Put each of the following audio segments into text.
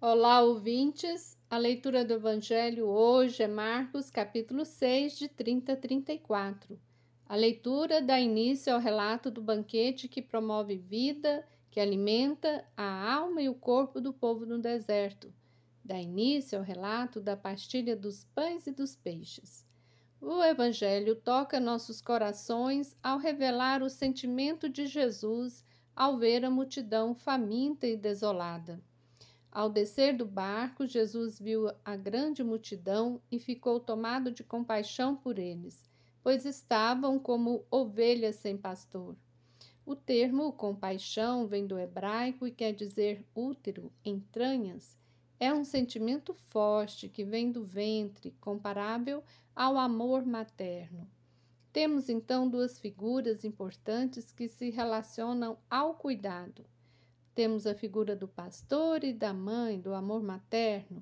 Olá, ouvintes! A leitura do Evangelho hoje é Marcos, capítulo 6, de 30 a 34. A leitura dá início ao relato do banquete que promove vida, que alimenta a alma e o corpo do povo no deserto. Dá início ao relato da partilha dos pães e dos peixes. O Evangelho toca nossos corações ao revelar o sentimento de Jesus ao ver a multidão faminta e desolada. Ao descer do barco, Jesus viu a grande multidão e ficou tomado de compaixão por eles, pois estavam como ovelhas sem pastor. O termo compaixão vem do hebraico e quer dizer útero, entranhas. É um sentimento forte que vem do ventre, comparável ao amor materno. Temos então duas figuras importantes que se relacionam ao cuidado temos a figura do pastor e da mãe, do amor materno.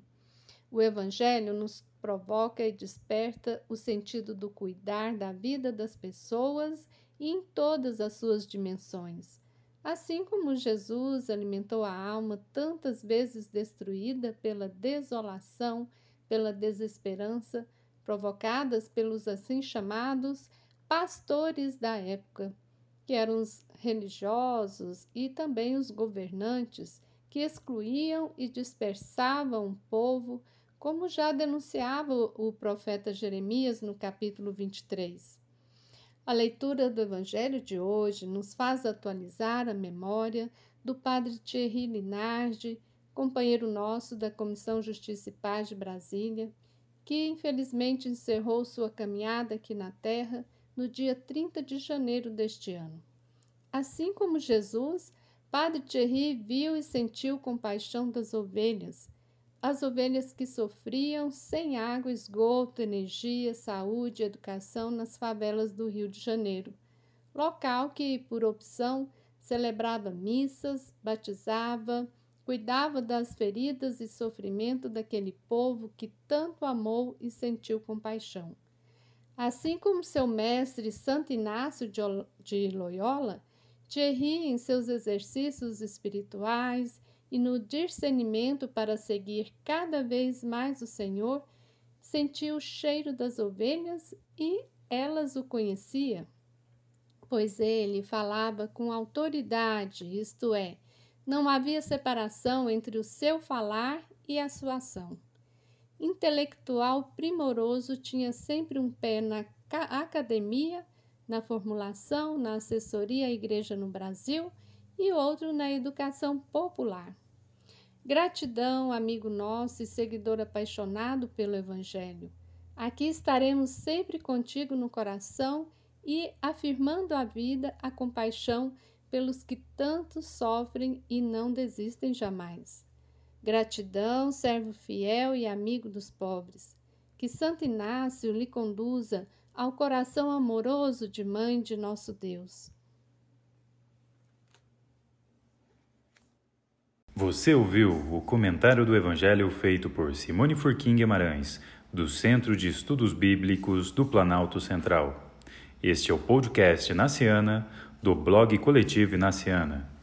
O Evangelho nos provoca e desperta o sentido do cuidar da vida das pessoas e em todas as suas dimensões. Assim como Jesus alimentou a alma tantas vezes destruída pela desolação, pela desesperança, provocadas pelos assim chamados pastores da época, que eram os religiosos e também os governantes que excluíam e dispersavam o povo, como já denunciava o profeta Jeremias no capítulo 23. A leitura do Evangelho de hoje nos faz atualizar a memória do padre Thierry Linardi, companheiro nosso da Comissão Justiça e Paz de Brasília, que infelizmente encerrou sua caminhada aqui na Terra no dia 30 de janeiro deste ano. Assim como Jesus, Padre Thierry viu e sentiu compaixão das ovelhas, as ovelhas que sofriam sem água, esgoto, energia, saúde educação nas favelas do Rio de Janeiro, local que, por opção, celebrava missas, batizava, cuidava das feridas e sofrimento daquele povo que tanto amou e sentiu compaixão. Assim como seu mestre Santo Inácio de Loyola, Thierry, em seus exercícios espirituais e no discernimento para seguir cada vez mais o Senhor, sentiu o cheiro das ovelhas e elas o conheciam, pois ele falava com autoridade, isto é, não havia separação entre o seu falar e a sua ação intelectual primoroso, tinha sempre um pé na academia, na formulação, na assessoria à igreja no Brasil e outro na educação popular. Gratidão, amigo nosso e seguidor apaixonado pelo Evangelho. Aqui estaremos sempre contigo no coração e afirmando a vida, a compaixão pelos que tanto sofrem e não desistem jamais. Gratidão, servo fiel e amigo dos pobres. Que Santo Inácio lhe conduza ao coração amoroso de Mãe de nosso Deus. Você ouviu o comentário do Evangelho feito por Simone Furquim Guimarães, do Centro de Estudos Bíblicos do Planalto Central. Este é o podcast Naciana, do blog Coletivo Naciana.